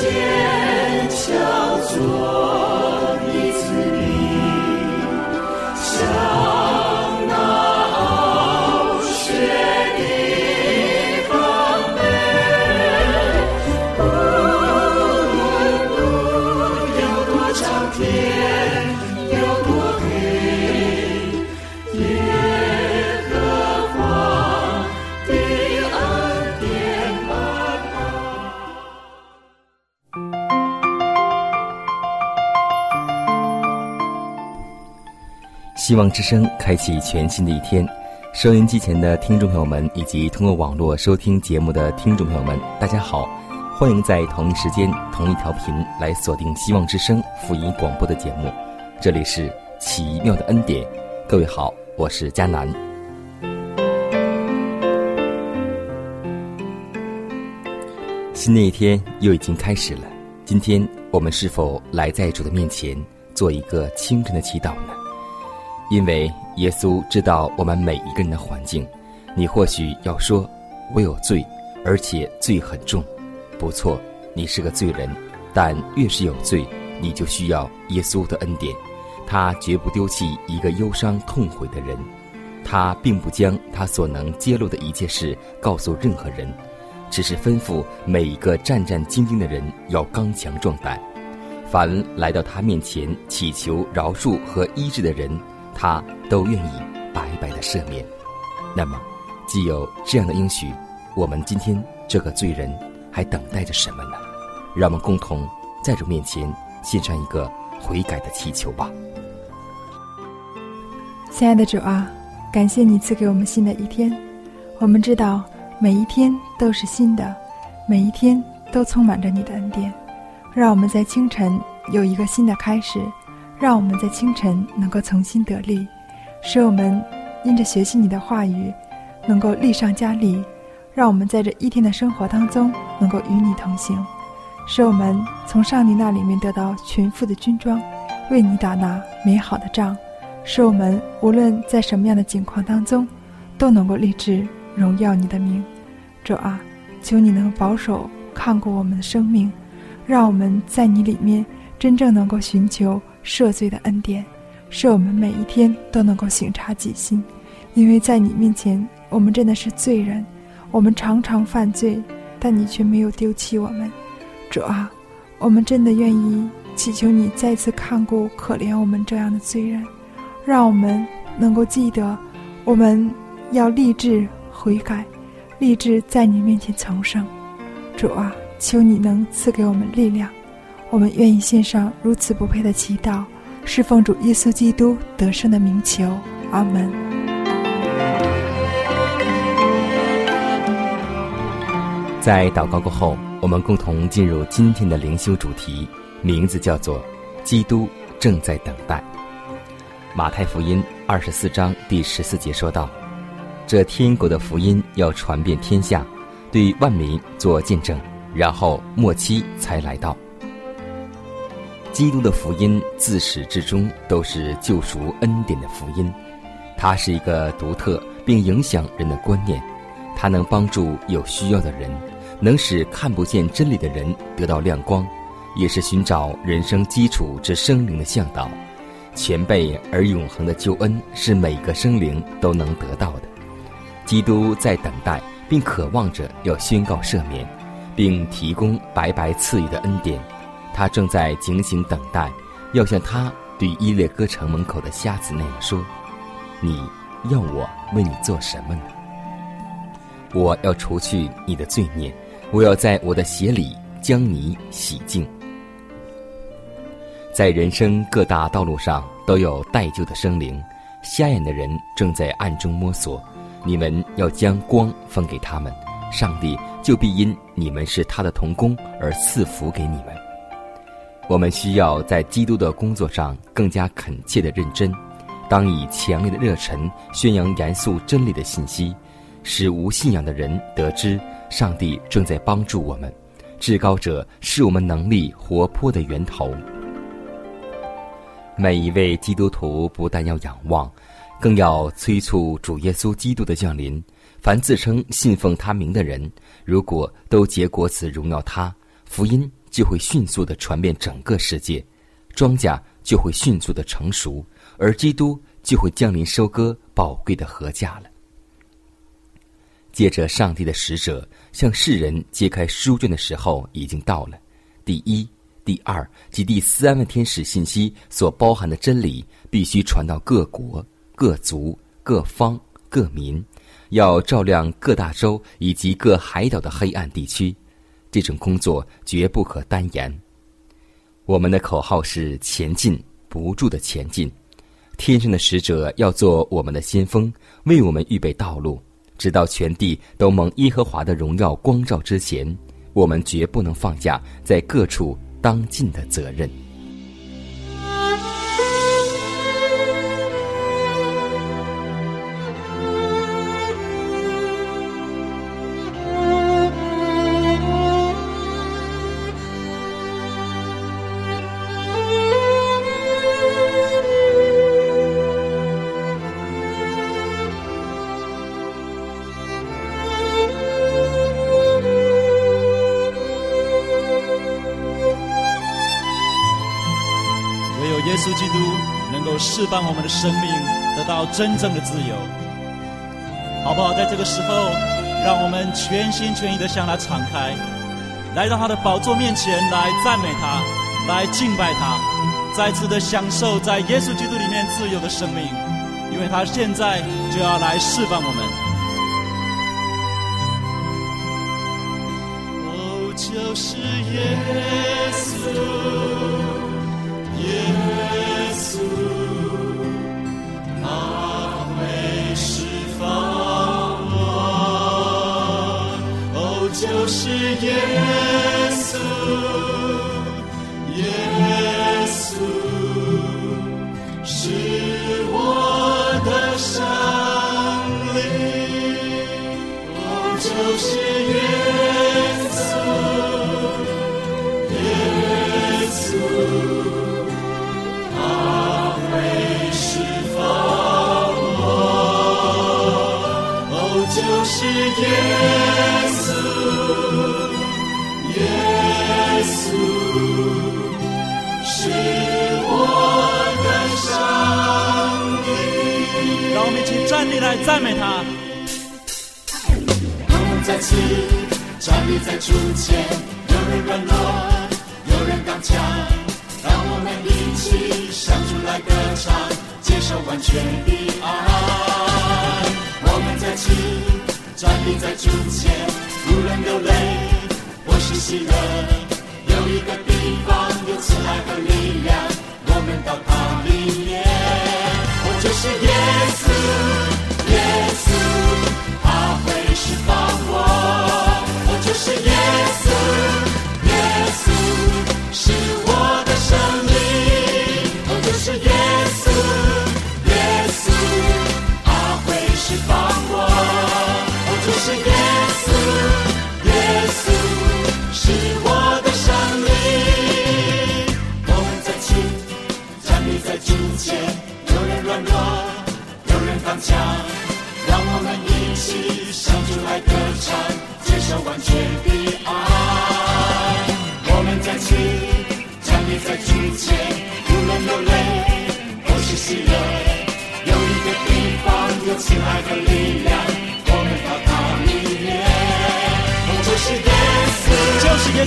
坚强做。希望之声开启全新的一天，收音机前的听众朋友们，以及通过网络收听节目的听众朋友们，大家好，欢迎在同一时间、同一条频来锁定希望之声福音广播的节目。这里是奇妙的恩典，各位好，我是佳南。新的一天又已经开始了，今天我们是否来在主的面前做一个清晨的祈祷呢？因为耶稣知道我们每一个人的环境，你或许要说：“我有罪，而且罪很重。”不错，你是个罪人，但越是有罪，你就需要耶稣的恩典。他绝不丢弃一个忧伤痛悔的人，他并不将他所能揭露的一切事告诉任何人，只是吩咐每一个战战兢兢的人要刚强壮胆。凡来到他面前祈求饶恕和医治的人。他都愿意白白的赦免。那么，既有这样的应许，我们今天这个罪人还等待着什么呢？让我们共同在主面前献上一个悔改的祈求吧。亲爱的主啊，感谢你赐给我们新的一天。我们知道每一天都是新的，每一天都充满着你的恩典。让我们在清晨有一个新的开始。让我们在清晨能够重新得力，使我们因着学习你的话语，能够力上加力。让我们在这一天的生活当中能够与你同行，使我们从上帝那里面得到全副的军装，为你打那美好的仗。使我们无论在什么样的境况当中，都能够立志荣耀你的名。主啊，求你能保守看顾我们的生命，让我们在你里面真正能够寻求。赦罪的恩典，使我们每一天都能够省察己心，因为在你面前，我们真的是罪人，我们常常犯罪，但你却没有丢弃我们。主啊，我们真的愿意祈求你再次看顾可怜我们这样的罪人，让我们能够记得，我们要立志悔改，立志在你面前重生。主啊，求你能赐给我们力量。我们愿意献上如此不配的祈祷，侍奉主耶稣基督得胜的名求，阿门。在祷告过后，我们共同进入今天的灵修主题，名字叫做“基督正在等待”。马太福音二十四章第十四节说道：“这天国的福音要传遍天下，对万民做见证，然后末期才来到。”基督的福音自始至终都是救赎恩典的福音，它是一个独特并影响人的观念，它能帮助有需要的人，能使看不见真理的人得到亮光，也是寻找人生基础之生灵的向导。全备而永恒的救恩是每个生灵都能得到的。基督在等待并渴望着要宣告赦免，并提供白白赐予的恩典。他正在警醒等待，要像他对伊列哥城门口的瞎子那样说：“你要我为你做什么呢？我要除去你的罪孽，我要在我的血里将你洗净。”在人生各大道路上都有待救的生灵，瞎眼的人正在暗中摸索，你们要将光分给他们，上帝就必因你们是他的童工而赐福给你们。我们需要在基督的工作上更加恳切的认真，当以强烈的热忱宣扬严肃真理的信息，使无信仰的人得知上帝正在帮助我们，至高者是我们能力活泼的源头。每一位基督徒不但要仰望，更要催促主耶稣基督的降临。凡自称信奉他名的人，如果都结果子荣耀他，福音就会迅速的传遍整个世界，庄稼就会迅速的成熟，而基督就会降临收割宝贵的禾稼了。接着，上帝的使者向世人揭开书卷的时候已经到了。第一。第二及第三位天使信息所包含的真理，必须传到各国、各族、各方、各民，要照亮各大洲以及各海岛的黑暗地区。这种工作绝不可单言。我们的口号是前进，不住的前进。天上的使者要做我们的先锋，为我们预备道路，直到全地都蒙耶和华的荣耀光照之前，我们绝不能放下在各处。当尽的责任。基督能够释放我们的生命，得到真正的自由，好不好？在这个时候，让我们全心全意的向他敞开，来到他的宝座面前，来赞美他，来敬拜他，再次的享受在耶稣基督里面自由的生命，因为他现在就要来释放我们。哦，就是耶稣，就是耶稣，耶稣是我的生灵。哦就是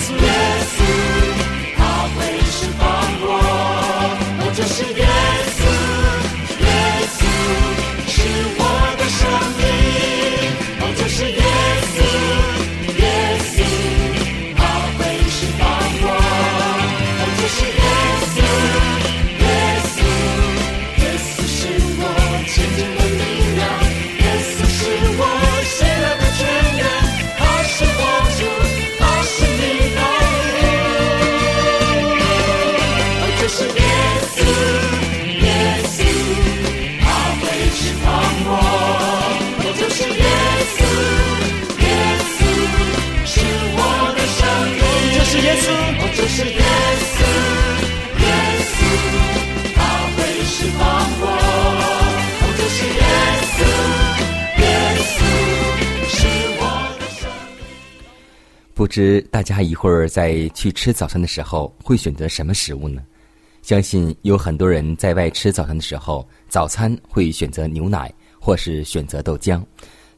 稣，不知大家一会儿在去吃早餐的时候会选择什么食物呢？相信有很多人在外吃早餐的时候，早餐会选择牛奶或是选择豆浆。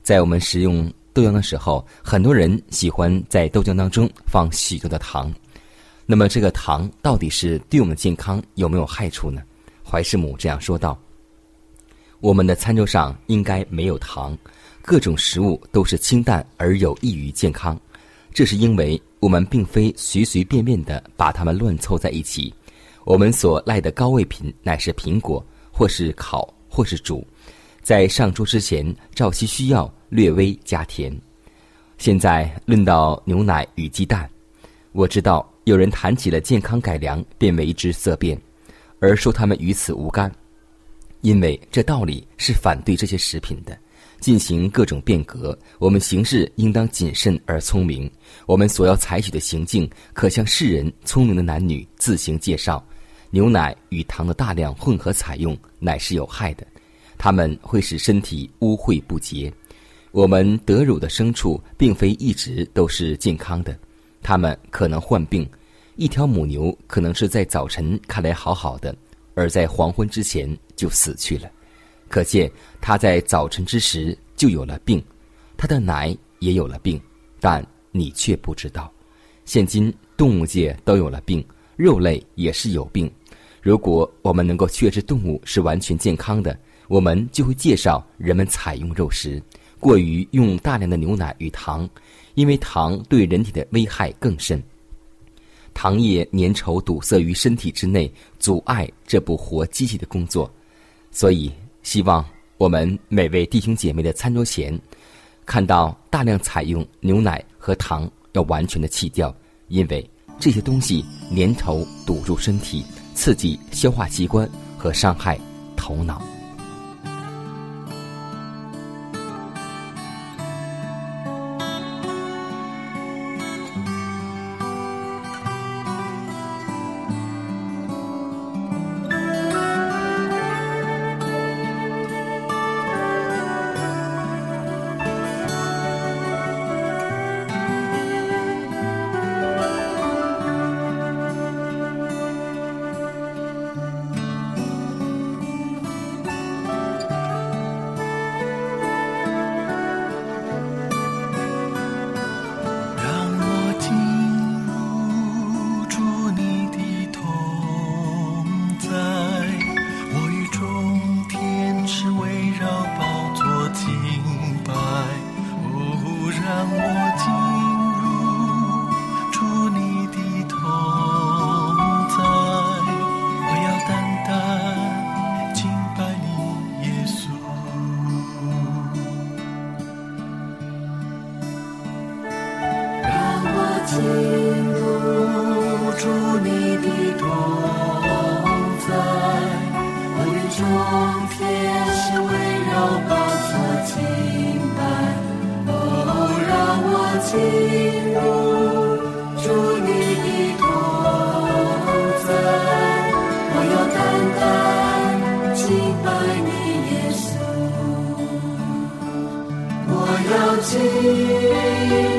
在我们食用豆浆的时候，很多人喜欢在豆浆当中放许多的糖。那么，这个糖到底是对我们健康有没有害处呢？怀师母这样说道：“我们的餐桌上应该没有糖，各种食物都是清淡而有益于健康。”这是因为我们并非随随便便的把它们乱凑在一起，我们所赖的高位品乃是苹果，或是烤，或是煮，在上桌之前照其需要略微加甜。现在论到牛奶与鸡蛋，我知道有人谈起了健康改良便为之色变，而说他们与此无干，因为这道理是反对这些食品的。进行各种变革，我们行事应当谨慎而聪明。我们所要采取的行径，可向世人聪明的男女自行介绍。牛奶与糖的大量混合采用，乃是有害的，它们会使身体污秽不洁。我们得乳的牲畜，并非一直都是健康的，它们可能患病。一条母牛可能是在早晨看来好好的，而在黄昏之前就死去了。可见，他在早晨之时就有了病，他的奶也有了病，但你却不知道。现今动物界都有了病，肉类也是有病。如果我们能够确知动物是完全健康的，我们就会介绍人们采用肉食，过于用大量的牛奶与糖，因为糖对人体的危害更甚。糖液粘稠堵塞于身体之内，阻碍这部活机器的工作，所以。希望我们每位弟兄姐妹的餐桌前，看到大量采用牛奶和糖，要完全的弃掉，因为这些东西粘稠堵住身体，刺激消化器官和伤害头脑。eternity.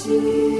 see.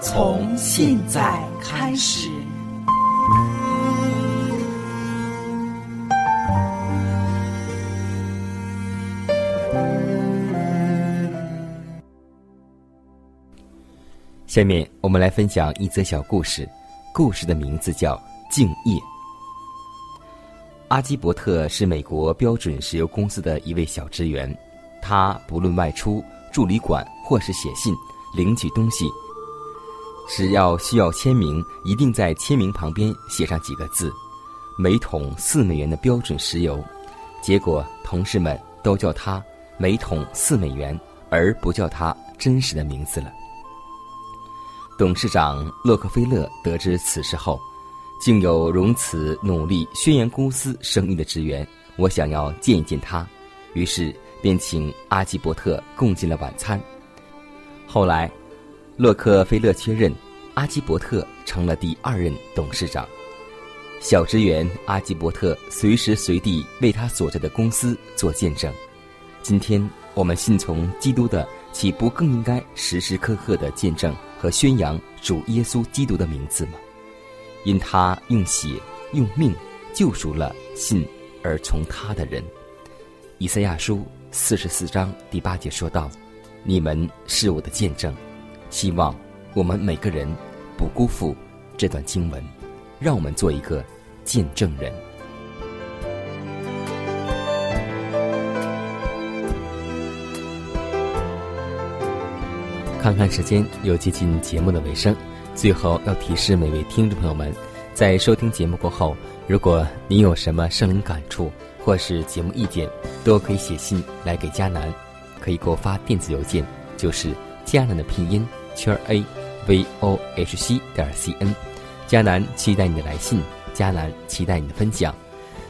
从现在开始。下面我们来分享一则小故事，故事的名字叫《敬业》。阿基伯特是美国标准石油公司的一位小职员，他不论外出、住旅馆或是写信。领取东西，只要需要签名，一定在签名旁边写上几个字：“每桶四美元的标准石油。”结果同事们都叫他“每桶四美元”，而不叫他真实的名字了。董事长洛克菲勒得知此事后，竟有如此努力宣扬公司声誉的职员，我想要见一见他，于是便请阿基伯特共进了晚餐。后来，洛克菲勒确认，阿基伯特成了第二任董事长。小职员阿基伯特随时随地为他所在的公司做见证。今天我们信从基督的，岂不更应该时时刻刻的见证和宣扬主耶稣基督的名字吗？因他用血用命救赎了信而从他的人。以赛亚书四十四章第八节说道。你们是我的见证，希望我们每个人不辜负这段经文，让我们做一个见证人。看看时间，又接近节目的尾声，最后要提示每位听众朋友们，在收听节目过后，如果您有什么圣灵感触或是节目意见，都可以写信来给佳楠。可以给我发电子邮件，就是迦南的拼音圈 a v o h c 点 c n。迦南期待你的来信，迦南期待你的分享。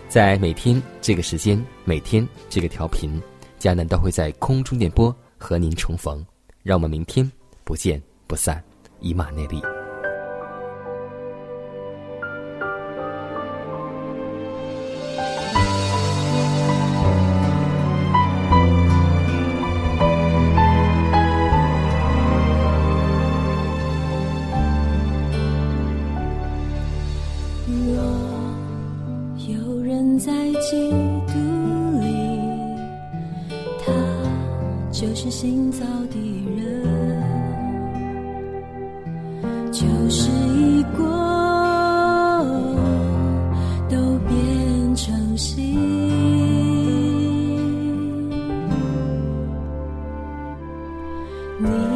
在每天这个时间，每天这个调频，迦南都会在空中电波和您重逢。让我们明天不见不散，以马内利。你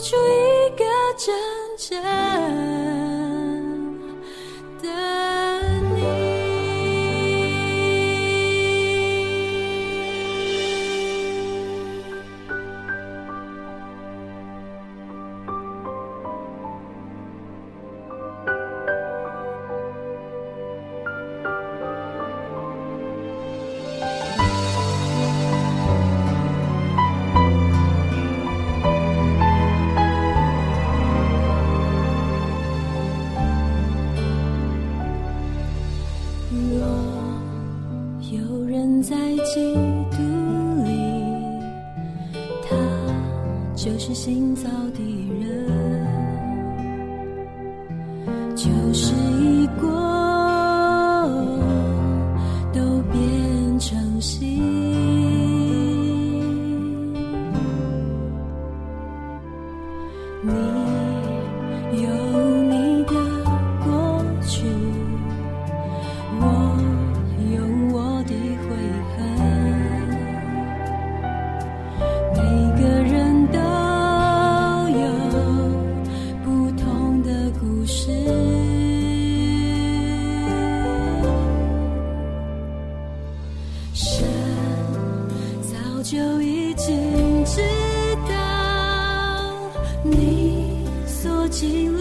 出一个真正。就已经知道你所经历。